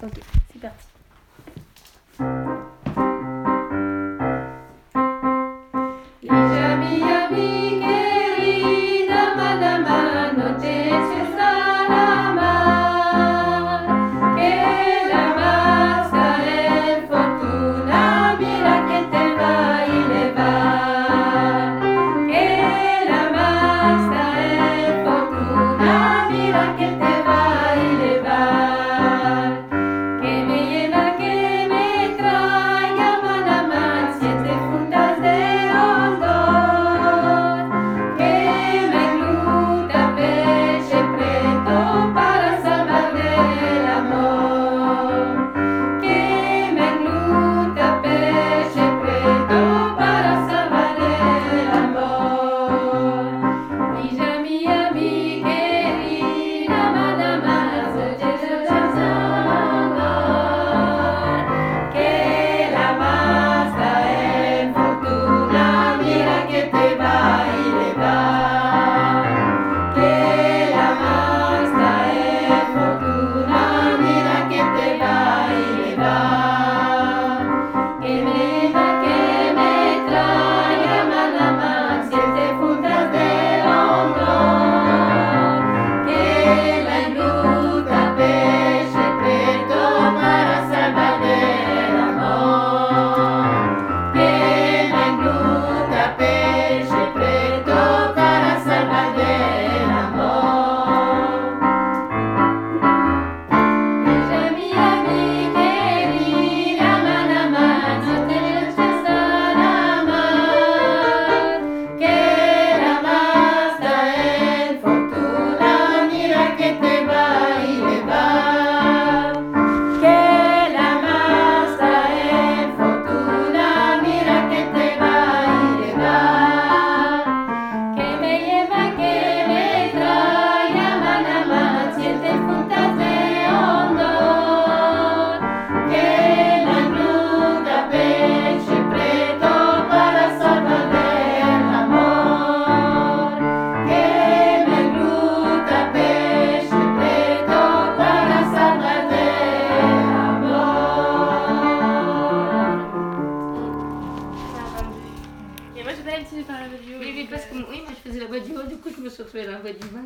Ok, c'est parti. Les amis, amis, querida madame, notez Et moi, j'ai pas l'habitude de faire la voix du haut. Oui, mais parce euh, que oui, moi, je faisais la voix du haut, du coup, je me suis retrouvée dans la voix du bas.